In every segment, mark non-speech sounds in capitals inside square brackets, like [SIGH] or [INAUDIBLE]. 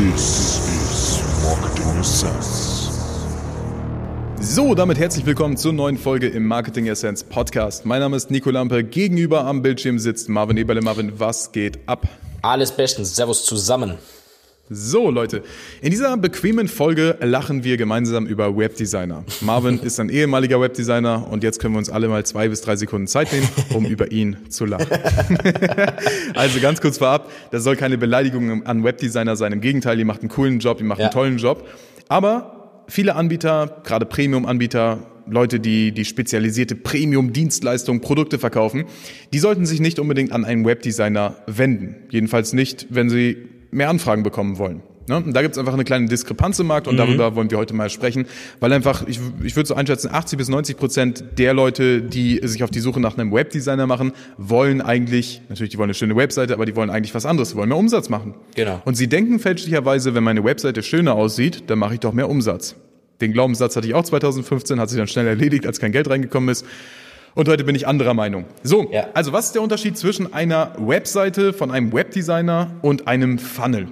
This is Marketing Essence. So, damit herzlich willkommen zur neuen Folge im Marketing Essence Podcast. Mein Name ist Nico Lampe. Gegenüber am Bildschirm sitzt Marvin Eberle. Marvin, was geht ab? Alles bestens. Servus zusammen. So, Leute, in dieser bequemen Folge lachen wir gemeinsam über Webdesigner. Marvin ist ein ehemaliger Webdesigner und jetzt können wir uns alle mal zwei bis drei Sekunden Zeit nehmen, um über ihn zu lachen. [LAUGHS] also ganz kurz vorab, das soll keine Beleidigung an Webdesigner sein. Im Gegenteil, ihr macht einen coolen Job, ihr macht Ja. einen tollen Job. Aber viele Anbieter, gerade Premium-Anbieter, Leute, die die spezialisierte Premium-Dienstleistungen, Produkte verkaufen, die sollten sich nicht unbedingt an einen Webdesigner wenden. Jedenfalls nicht, wenn sie mehr Anfragen bekommen wollen. Ne? Und da gibt es einfach eine kleine Diskrepanz im Markt und darüber wollen wir heute mal sprechen, weil einfach, ich, ich würde so einschätzen, 80 bis 90 Prozent der Leute, die sich auf die Suche nach einem Webdesigner machen, wollen eigentlich, natürlich, die wollen eine schöne Webseite, aber die wollen eigentlich was anderes, die wollen mehr Umsatz machen. Genau. Und sie denken fälschlicherweise, wenn meine Webseite schöner aussieht, dann mache ich doch mehr Umsatz. Den Glaubenssatz hatte ich auch 2015, hat sich dann schnell erledigt, als kein Geld reingekommen ist. Und heute bin ich anderer Meinung. So, Ja. also was ist der Unterschied zwischen einer Webseite von einem Webdesigner und einem Funnel?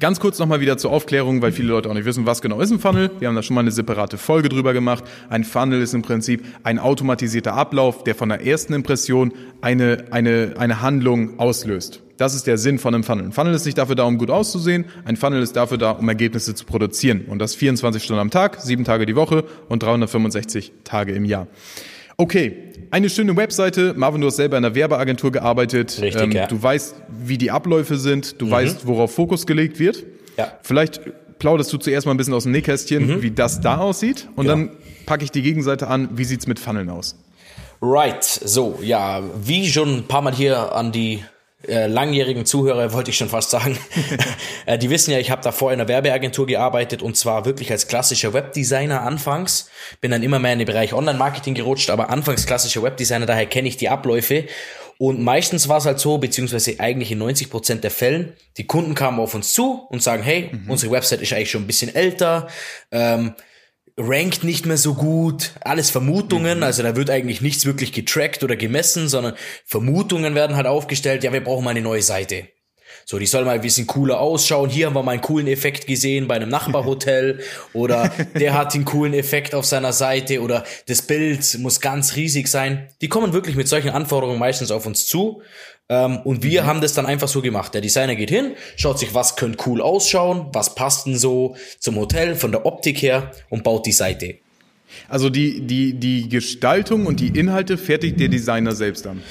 Ganz kurz nochmal wieder zur Aufklärung, weil viele Leute auch nicht wissen, was genau ist ein Funnel. Wir haben da schon mal eine separate Folge drüber gemacht. Ein Funnel ist im Prinzip ein automatisierter Ablauf, der von der ersten Impression eine, eine, eine Handlung auslöst. Das ist der Sinn von einem Funnel. Ein Funnel ist nicht dafür da, um gut auszusehen. Ein Funnel ist dafür da, um Ergebnisse zu produzieren. Und das 24 Stunden am Tag, sieben Tage die Woche und 365 Tage im Jahr. Okay, eine schöne Webseite. Marvin, du hast selber in einer Werbeagentur gearbeitet. Ähm, Richtig, ja. Du weißt, wie die Abläufe sind. Du weißt, worauf Fokus gelegt wird. Ja. Vielleicht plauderst du zuerst mal ein bisschen aus dem Nähkästchen, wie das da aussieht. Und Genau. dann packe ich die Gegenseite an. Wie sieht's mit Funneln aus? Right. So, ja, wie schon ein paar Mal hier an die äh, langjährigen Zuhörer, wollte ich schon fast sagen. [LAUGHS] äh, die wissen ja, ich habe davor in einer Werbeagentur gearbeitet und zwar wirklich als klassischer Webdesigner anfangs. Bin dann immer mehr in den Bereich Online-Marketing gerutscht, aber anfangs klassischer Webdesigner, daher kenne ich die Abläufe. Und meistens war es halt so, beziehungsweise eigentlich in 90 Prozent der Fällen, die Kunden kamen auf uns zu und sagen, hey, unsere Website ist eigentlich schon ein bisschen älter, ähm, rankt nicht mehr so gut, alles Vermutungen, also da wird eigentlich nichts wirklich getrackt oder gemessen, sondern Vermutungen werden halt aufgestellt, ja, wir brauchen mal eine neue Seite. So, die soll mal ein bisschen cooler ausschauen. Hier haben wir mal einen coolen Effekt gesehen bei einem Nachbarhotel [LAUGHS] oder der hat einen coolen Effekt auf seiner Seite oder das Bild muss ganz riesig sein. Die kommen wirklich mit solchen Anforderungen meistens auf uns zu. Ähm, und wir haben das dann einfach so gemacht. Der Designer geht hin, schaut sich, was könnte cool ausschauen, was passt denn so zum Hotel von der Optik her und baut die Seite. Also die, die, die Gestaltung und die Inhalte fertigt der Designer selbst an.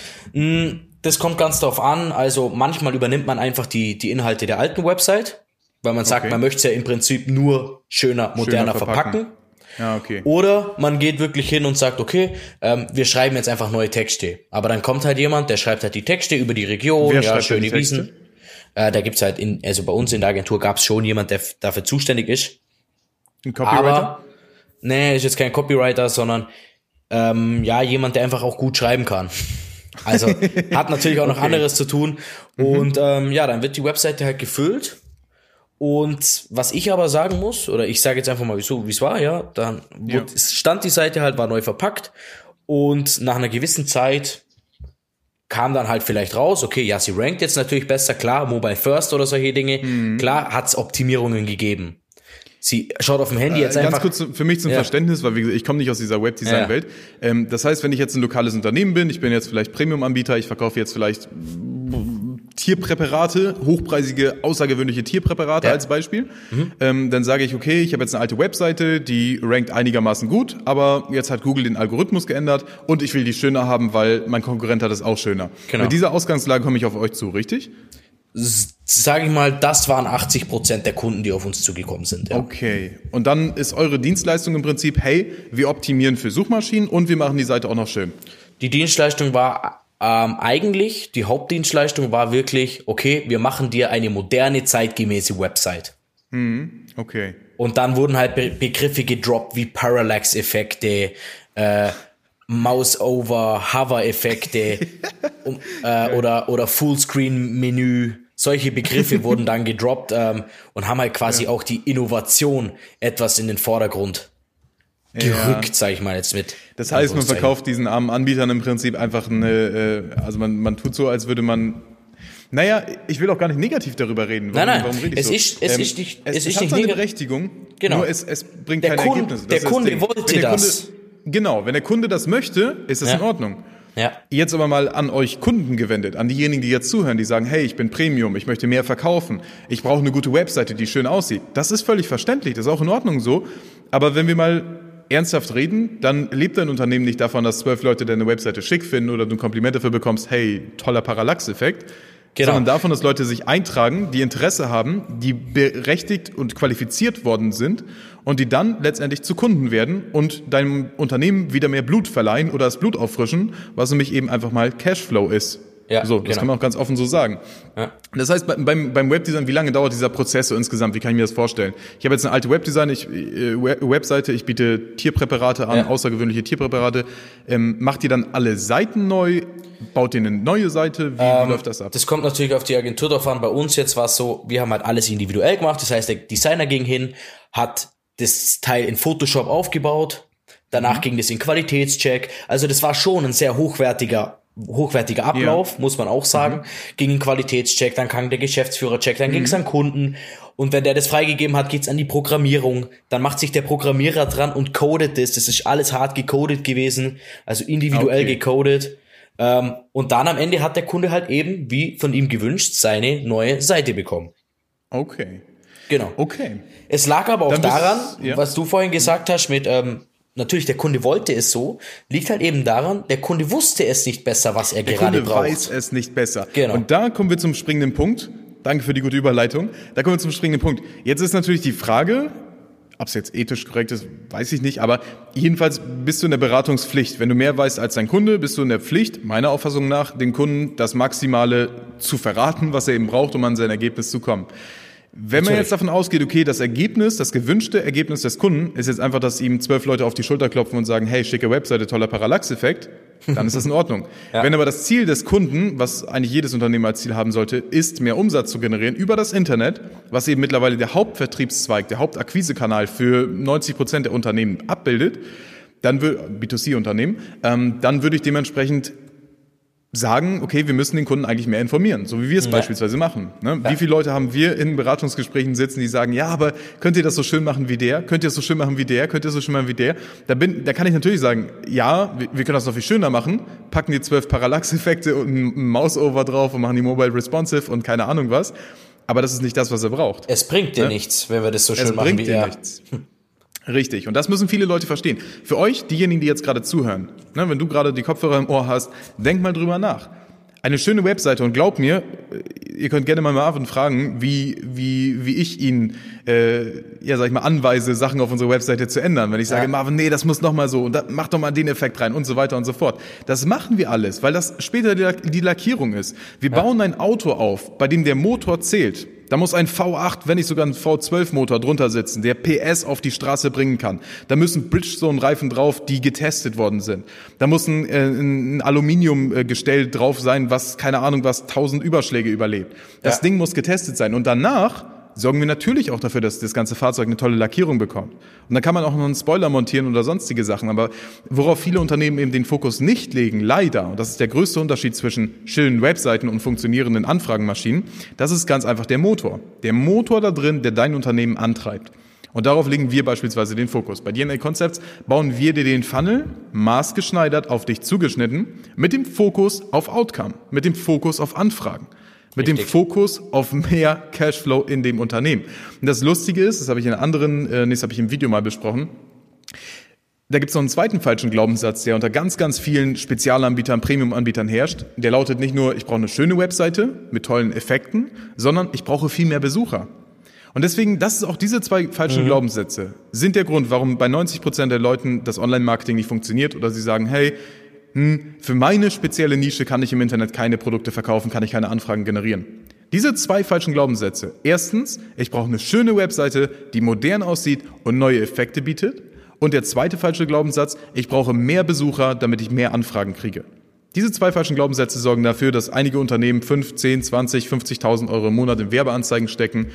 Das kommt ganz drauf an. Also manchmal übernimmt man einfach die, die Inhalte der alten Website, weil man sagt, Okay. man möchte es ja im Prinzip nur schöner, moderner verpacken. verpacken. Ja, okay. Oder man geht wirklich hin und sagt, okay, ähm, wir schreiben jetzt einfach neue Texte. Aber dann kommt halt jemand, der schreibt halt die Texte über die Region, Wer ja, schöne? Wiesen. Äh, da gibt's halt in, also bei uns in der Agentur gab's schon jemand, der dafür zuständig ist. Ein Copywriter? Aber, nee, ist jetzt kein Copywriter, sondern ähm, ja, jemand, der einfach auch gut schreiben kann. Also hat natürlich auch noch [LAUGHS] Okay. anderes zu tun. Und ähm, ja, dann wird die Webseite halt gefüllt. Und was ich aber sagen muss, oder ich sage jetzt einfach mal, wieso, wie es war, ja, dann Ja. wurde, stand die Seite halt, war neu verpackt und nach einer gewissen Zeit kam dann halt vielleicht raus, okay, ja, sie rankt jetzt natürlich besser, klar, Mobile First oder solche Dinge, Mhm. klar hat's Optimierungen gegeben. Sie schaut auf dem Handy jetzt Äh, einfach. Ganz kurz für mich zum Ja. Verständnis, weil wie gesagt, ich komme nicht aus dieser Webdesign-Welt. Ähm, das heißt, wenn ich jetzt ein lokales Unternehmen bin, ich bin jetzt vielleicht Premium-Anbieter, ich verkaufe jetzt vielleicht Tierpräparate, hochpreisige, außergewöhnliche Tierpräparate Ja. als Beispiel, ähm, dann sage ich, okay, ich habe jetzt eine alte Webseite, die rankt einigermaßen gut, aber jetzt hat Google den Algorithmus geändert und ich will die schöner haben, weil mein Konkurrent hat es auch schöner. Genau. Mit dieser Ausgangslage komme ich auf euch zu, richtig? Sage ich mal, das waren 80 Prozent der Kunden, die auf uns zugekommen sind. Ja. Okay. Und dann ist eure Dienstleistung im Prinzip, hey, wir optimieren für Suchmaschinen und wir machen die Seite auch noch schön. Die Dienstleistung war ähm, eigentlich, die Hauptdienstleistung war wirklich, okay, wir machen dir eine moderne, zeitgemäße Website. Okay. Und dann wurden halt Be Begriffe gedroppt wie Parallax-Effekte, äh, Mouse-over, Hover-Effekte um, äh, [LAUGHS] oder, oder Fullscreen-Menü. Solche Begriffe [LAUGHS] wurden dann gedroppt ähm, und haben halt quasi auch die Innovation etwas in den Vordergrund gerückt, sag ich mal jetzt mit. Das heißt, man verkauft diesen armen Anbietern im Prinzip einfach eine, äh, also man, man tut so, als würde man, Naja, ich will auch gar nicht negativ darüber reden. Nein, nein, warum rede ich es so? ist- es Ähm, ist nicht- es, es ist hat seine Berechtigung, Genau. nur es, es bringt Der keine Kunde- Ergebnisse. der ist das Kunde Ding. wollte Wenn der das. Kunde, genau, wenn der Kunde das möchte, ist das Ja. in Ordnung. Ja. Jetzt aber mal an euch Kunden gewendet, an diejenigen, die jetzt zuhören, die sagen, hey, ich bin Premium, ich möchte mehr verkaufen, ich brauche eine gute Webseite, die schön aussieht. Das ist völlig verständlich, das ist auch in Ordnung so. Aber wenn wir mal ernsthaft reden, dann lebt dein Unternehmen nicht davon, dass zwölf Leute deine Webseite schick finden oder du ein Kompliment dafür bekommst, hey, toller Parallax-Effekt. Genau. Sondern davon, dass Leute sich eintragen, die Interesse haben, die berechtigt und qualifiziert worden sind und die dann letztendlich zu Kunden werden und deinem Unternehmen wieder mehr Blut verleihen oder das Blut auffrischen, was nämlich eben einfach mal Cashflow ist. Ja, so, das genau. kann man auch ganz offen so sagen. Ja. Das heißt, bei- beim, beim Webdesign, wie lange dauert dieser Prozess so insgesamt? Wie kann ich mir das vorstellen? Ich habe jetzt eine alte Webdesign, ich, äh, We- Webseite, ich biete Tierpräparate an, Ja. außergewöhnliche Tierpräparate. Ähm, macht ihr dann alle Seiten neu? Baut ihr eine neue Seite? Wie, Ähm, wie läuft das ab? Das kommt natürlich auf die Agentur drauf an. Bei uns jetzt war es so, wir haben halt alles individuell gemacht. Das heißt, der Designer ging hin, hat das Teil in Photoshop aufgebaut. Danach ging das in Qualitätscheck. Also das war schon ein sehr hochwertiger hochwertiger Ablauf, muss man auch sagen. Ging in Qualitätscheck, dann kam der Geschäftsführercheck, dann ging es an Kunden. Und wenn der das freigegeben hat, geht's an die Programmierung. Dann macht sich der Programmierer dran und codet das. Das ist alles hart gecodet gewesen, also individuell Okay. gecodet. Ähm, und dann am Ende hat der Kunde halt eben, wie von ihm gewünscht, seine neue Seite bekommen. Okay. Genau. Okay. Es lag aber auch daran, ja. was du vorhin gesagt hast, mit ähm, natürlich der Kunde wollte es so, liegt halt eben daran, der Kunde wusste es nicht besser, was er Der gerade Kunde braucht. weiß es nicht besser. Genau. Und da kommen wir zum springenden Punkt. Danke für die gute Überleitung. Da kommen wir zum springenden Punkt. Jetzt ist natürlich die Frage, ob es jetzt ethisch korrekt ist, weiß ich nicht, aber jedenfalls bist du in der Beratungspflicht. Wenn du mehr weißt als dein Kunde, bist du in der Pflicht, meiner Auffassung nach, dem Kunden das Maximale zu verraten, was er eben braucht, um an sein Ergebnis zu kommen. Wenn man jetzt davon ausgeht, okay, das Ergebnis, das gewünschte Ergebnis des Kunden ist jetzt einfach, dass ihm zwölf Leute auf die Schulter klopfen und sagen, hey, schicke Webseite, toller Parallax-Effekt, dann ist das in Ordnung. [LAUGHS] Ja. Wenn aber das Ziel des Kunden, was eigentlich jedes Unternehmen als Ziel haben sollte, ist, mehr Umsatz zu generieren über das Internet, was eben mittlerweile der Hauptvertriebszweig, der Hauptakquisekanal für 90 Prozent der Unternehmen abbildet, dann würde, B2C-Unternehmen, ähm, dann würde ich dementsprechend sagen, okay, wir müssen den Kunden eigentlich mehr informieren, so wie wir es Ja. beispielsweise machen. Ne? Wie viele Leute haben wir in Beratungsgesprächen sitzen, die sagen, ja, aber könnt ihr das so schön machen wie der? Könnt ihr das so schön machen wie der? Könnt ihr das so schön machen wie der? Da, bin, da kann ich natürlich sagen, ja, wir, wir können das noch viel schöner machen, packen die zwölf Parallax-Effekte und ein Mouse-Over drauf und machen die Mobile Responsive und keine Ahnung was. Aber das ist nicht das, was er braucht. Es bringt dir Ja. nichts, wenn wir das so schön Es machen bringt wie dir er. nichts. [LAUGHS] Richtig. Und das müssen viele Leute verstehen. Für euch, diejenigen, die jetzt gerade zuhören, ne, wenn du gerade die Kopfhörer im Ohr hast, denk mal drüber nach. Eine schöne Webseite und glaubt mir, ihr könnt gerne mal Marvin fragen, wie, wie, wie ich ihn, äh, ja, sag ich mal, anweise, Sachen auf unserer Webseite zu ändern. Wenn ich sage, Ja. Marvin, nee, das muss noch mal so und da, mach doch mal den Effekt rein und so weiter und so fort. Das machen wir alles, weil das später die, Lack- die Lackierung ist. Wir bauen ein Auto auf, bei dem der Motor zählt. Da muss ein V8, wenn nicht sogar ein V12-Motor drunter sitzen, der PS auf die Straße bringen kann. Da müssen Bridgestone-Reifen drauf, die getestet worden sind. Da muss ein, äh, ein Aluminiumgestell drauf sein, was, keine Ahnung, was 1000 Überschläge überlebt. Das Ja. Ding muss getestet sein. Und danach sorgen wir natürlich auch dafür, dass das ganze Fahrzeug eine tolle Lackierung bekommt. Und dann kann man auch noch einen Spoiler montieren oder sonstige Sachen. Aber worauf viele Unternehmen eben den Fokus nicht legen, leider, und das ist der größte Unterschied zwischen schönen Webseiten und funktionierenden Anfragenmaschinen, das ist ganz einfach der Motor. Der Motor da drin, der dein Unternehmen antreibt. Und darauf legen wir beispielsweise den Fokus. Bei DNA Concepts bauen wir dir den Funnel maßgeschneidert auf dich zugeschnitten mit dem Fokus auf Outcome, mit dem Fokus auf Anfragen. Mit dem Richtig. Fokus auf mehr Cashflow in dem Unternehmen. Und das Lustige ist, das habe ich in anderen, äh, nee, das habe ich im Video mal besprochen, da gibt es noch einen zweiten falschen Glaubenssatz, der unter ganz, ganz vielen Spezialanbietern, Premium-Anbietern herrscht. Der lautet nicht nur, ich brauche eine schöne Webseite mit tollen Effekten, sondern ich brauche viel mehr Besucher. Und deswegen, das ist auch diese zwei falschen Glaubenssätze, sind der Grund, warum bei 90 Prozent der Leuten das Online-Marketing nicht funktioniert oder sie sagen, hey, hm, für meine spezielle Nische kann ich im Internet keine Produkte verkaufen, kann ich keine Anfragen generieren. Diese zwei falschen Glaubenssätze. Erstens, ich brauche eine schöne Webseite, die modern aussieht und neue Effekte bietet. Und der zweite falsche Glaubenssatz, ich brauche mehr Besucher, damit ich mehr Anfragen kriege. Diese zwei falschen Glaubenssätze sorgen dafür, dass einige Unternehmen 5, 10, 20, 50.000 Euro im Monat in Werbeanzeigen stecken,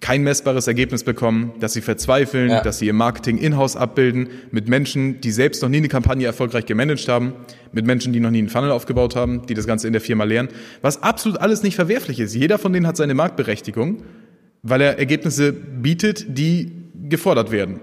kein messbares Ergebnis bekommen, dass sie verzweifeln, Ja. dass sie ihr Marketing in-house abbilden, mit Menschen, die selbst noch nie eine Kampagne erfolgreich gemanagt haben, mit Menschen, die noch nie einen Funnel aufgebaut haben, die das Ganze in der Firma lernen, was absolut alles nicht verwerflich ist. Jeder von denen hat seine Marktberechtigung, weil er Ergebnisse bietet, die gefordert werden.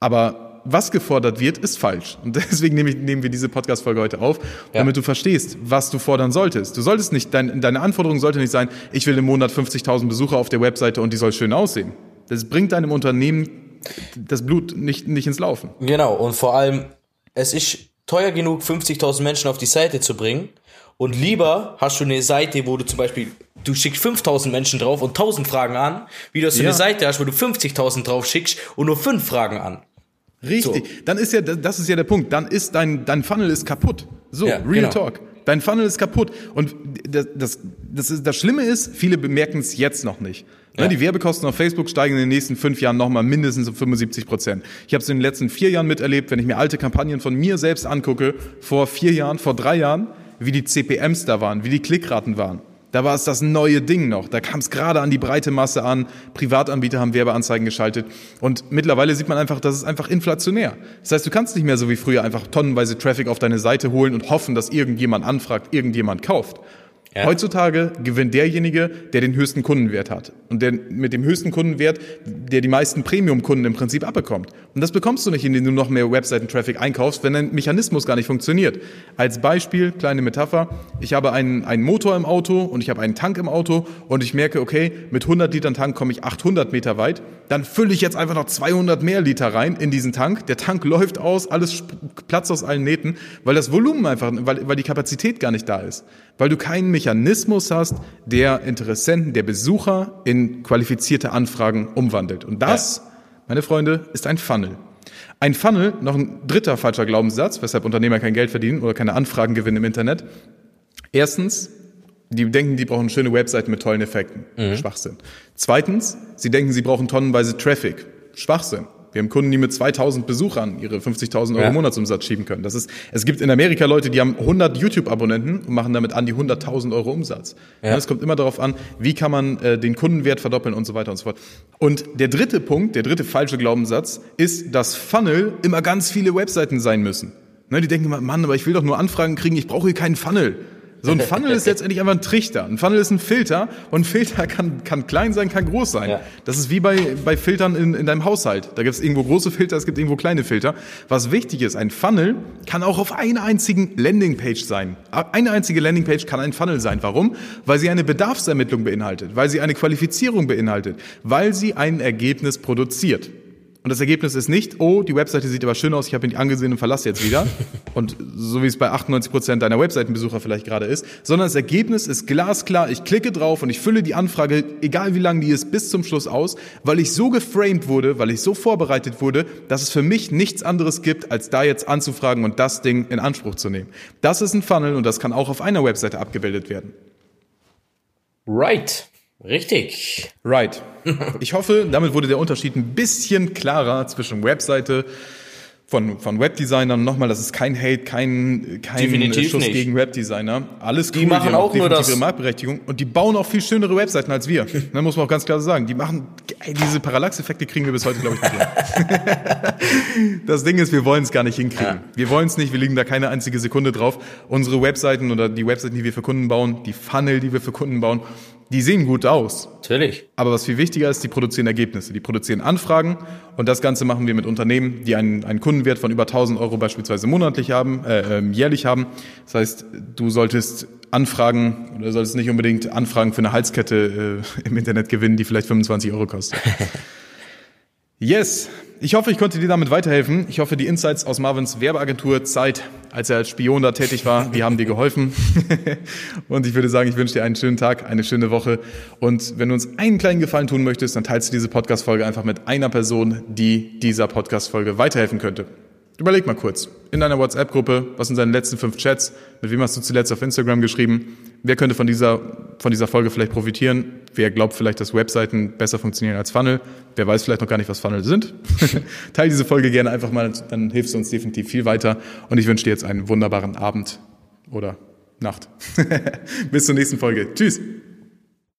Aber was gefordert wird, ist falsch. Und deswegen nehme ich, nehmen wir diese Podcast-Folge heute auf, damit du verstehst, was du fordern solltest. Du solltest nicht, dein, deine Anforderung sollte nicht sein, ich will im Monat 50.000 Besucher auf der Webseite und die soll schön aussehen. Das bringt deinem Unternehmen das Blut nicht, nicht ins Laufen. Genau, und vor allem, es ist teuer genug, 50.000 Menschen auf die Seite zu bringen. Und lieber hast du eine Seite, wo du zum Beispiel, du schickst 5.000 Menschen drauf und 1.000 Fragen an, wie du so Ja. eine Seite hast, wo du 50.000 drauf schickst und nur 5 Fragen an. Richtig. Dann ist ja, das ist ja der Punkt. Dann ist dein, dein Funnel ist kaputt. So, Ja, real genau. talk. Dein Funnel ist kaputt. Und das, das, das, ist, das Schlimme ist, viele bemerken es jetzt noch nicht. Ne, Ja. Die Werbekosten auf Facebook steigen in den nächsten fünf Jahren nochmal mindestens um 75 Prozent. Ich habe es in den letzten vier Jahren miterlebt, wenn ich mir alte Kampagnen von mir selbst angucke, vor vier Jahren, vor drei Jahren, wie die CPMs da waren, wie die Klickraten waren. Da war es das neue Ding noch. Da kam es gerade an die breite Masse an. Privatanbieter haben Werbeanzeigen geschaltet. Und mittlerweile sieht man einfach, das ist einfach inflationär. Das heißt, du kannst nicht mehr so wie früher einfach tonnenweise Traffic auf deine Seite holen und hoffen, dass irgendjemand anfragt, irgendjemand kauft. Ja. Heutzutage gewinnt derjenige, der den höchsten Kundenwert hat. Und der mit dem höchsten Kundenwert, der die meisten Premium-Kunden im Prinzip abbekommt. Und das bekommst du nicht, indem du noch mehr Webseiten-Traffic einkaufst, wenn dein Mechanismus gar nicht funktioniert. Als Beispiel, kleine Metapher, ich habe einen, einen Motor im Auto und ich habe einen Tank im Auto und ich merke, okay, mit 100 Litern Tank komme ich 800 Meter weit. Dann fülle ich jetzt einfach noch 200 mehr Liter rein in diesen Tank. Der Tank läuft aus, alles platzt aus allen Nähten, weil das Volumen einfach, weil, weil die Kapazität gar nicht da ist. Weil du keinen Mechanismus hast, der Interessenten, der Besucher in qualifizierte Anfragen umwandelt. Und das, meine Freunde, ist ein Funnel. Ein Funnel, noch ein dritter falscher Glaubenssatz, weshalb Unternehmer kein Geld verdienen oder keine Anfragen gewinnen im Internet. Erstens, die denken, die brauchen schöne Webseiten mit tollen Effekten. Schwachsinn. Zweitens, sie denken, sie brauchen tonnenweise Traffic. Schwachsinn. Wir haben Kunden, die mit 2000 Besuchern ihre 50.000 Euro Ja. Monatsumsatz schieben können. Das ist, es gibt in Amerika Leute, die haben 100 YouTube-Abonnenten und machen damit an die 100.000 Euro Umsatz. Ja. Es kommt immer darauf an, wie kann man äh, den Kundenwert verdoppeln und so weiter und so fort. Und der dritte Punkt, der dritte falsche Glaubenssatz ist, dass Funnel immer ganz viele Webseiten sein müssen. Ne, die denken immer, Mann, aber ich will doch nur Anfragen kriegen, ich brauche hier keinen Funnel. So ein Funnel ist [LAUGHS] letztendlich einfach ein Trichter. Ein Funnel ist ein Filter und ein Filter [LAUGHS] kann, kann klein sein, kann groß sein. Ja. Das ist wie bei, bei Filtern in, in deinem Haushalt. Da gibt es irgendwo große Filter, es gibt irgendwo kleine Filter. Was wichtig ist, ein Funnel kann auch auf einer einzigen Landingpage sein. Eine einzige Landingpage kann ein Funnel sein. Warum? Weil sie eine Bedarfsermittlung beinhaltet, weil sie eine Qualifizierung beinhaltet, weil sie ein Ergebnis produziert. Und das Ergebnis ist nicht, oh, die Webseite sieht aber schön aus, ich habe ihn nicht angesehen und verlasse jetzt wieder. [LAUGHS] und so wie es bei 98 Prozent deiner Webseitenbesucher vielleicht gerade ist, sondern das Ergebnis ist glasklar, ich klicke drauf und ich fülle die Anfrage, egal wie lang die ist, bis zum Schluss aus, weil ich so geframed wurde, weil ich so vorbereitet wurde, dass es für mich nichts anderes gibt, als da jetzt anzufragen und das Ding in Anspruch zu nehmen. Das ist ein Funnel und das kann auch auf einer Webseite abgebildet werden. Right. Richtig. Right. Ich hoffe, damit wurde der Unterschied ein bisschen klarer zwischen Webseite von, von Webdesignern. Nochmal, das ist kein Hate, kein, kein Definitiv Schuss nicht. gegen Webdesigner. Alles cool, Die machen haben auch nur das- ihre Marktberechtigung und die bauen auch viel schönere Webseiten als wir. [LAUGHS] Ne, muss man auch ganz klar sagen. Die machen, ey, diese Parallax-Effekte kriegen wir bis heute, glaube ich, nicht hin. [LAUGHS] Das Ding ist, wir wollen es gar nicht hinkriegen. Ja. Wir wollen es nicht, wir liegen da keine einzige Sekunde drauf. Unsere Webseiten oder die Webseiten, die wir für Kunden bauen, die Funnel, die wir für Kunden bauen, die sehen gut aus. Natürlich. Aber was viel wichtiger ist, die produzieren Ergebnisse. Die produzieren Anfragen und das Ganze machen wir mit Unternehmen, die einen, einen Kundenwert von über 1000 Euro beispielsweise monatlich haben, äh, ähm, jährlich haben. Das heißt, du solltest Anfragen oder solltest nicht unbedingt Anfragen für eine Halskette äh, [LAUGHS] im Internet gewinnen, die vielleicht 25 Euro kostet. [LAUGHS] Yes, ich hoffe, ich konnte dir damit weiterhelfen. Ich hoffe, die Insights aus Marvins Werbeagentur Zeit, als er als Spion da tätig war, die haben dir geholfen. [LAUGHS] und ich würde sagen, ich wünsche dir einen schönen Tag, eine schöne Woche. Und wenn du uns einen kleinen Gefallen tun möchtest, dann teilst du diese Podcast-Folge einfach mit einer Person, die dieser Podcast-Folge weiterhelfen könnte. Überleg mal kurz. In deiner WhatsApp-Gruppe, was sind deine letzten fünf Chats? Mit wem hast du zuletzt auf Instagram geschrieben? Wer könnte von dieser, von dieser Folge vielleicht profitieren? Wer glaubt vielleicht, dass Webseiten besser funktionieren als Funnel? Wer weiß vielleicht noch gar nicht, was Funnel sind? [LAUGHS] Teil diese Folge gerne einfach mal, dann hilfst du uns definitiv viel weiter. Und ich wünsche dir jetzt einen wunderbaren Abend oder Nacht. [LAUGHS] Bis zur nächsten Folge. Tschüss.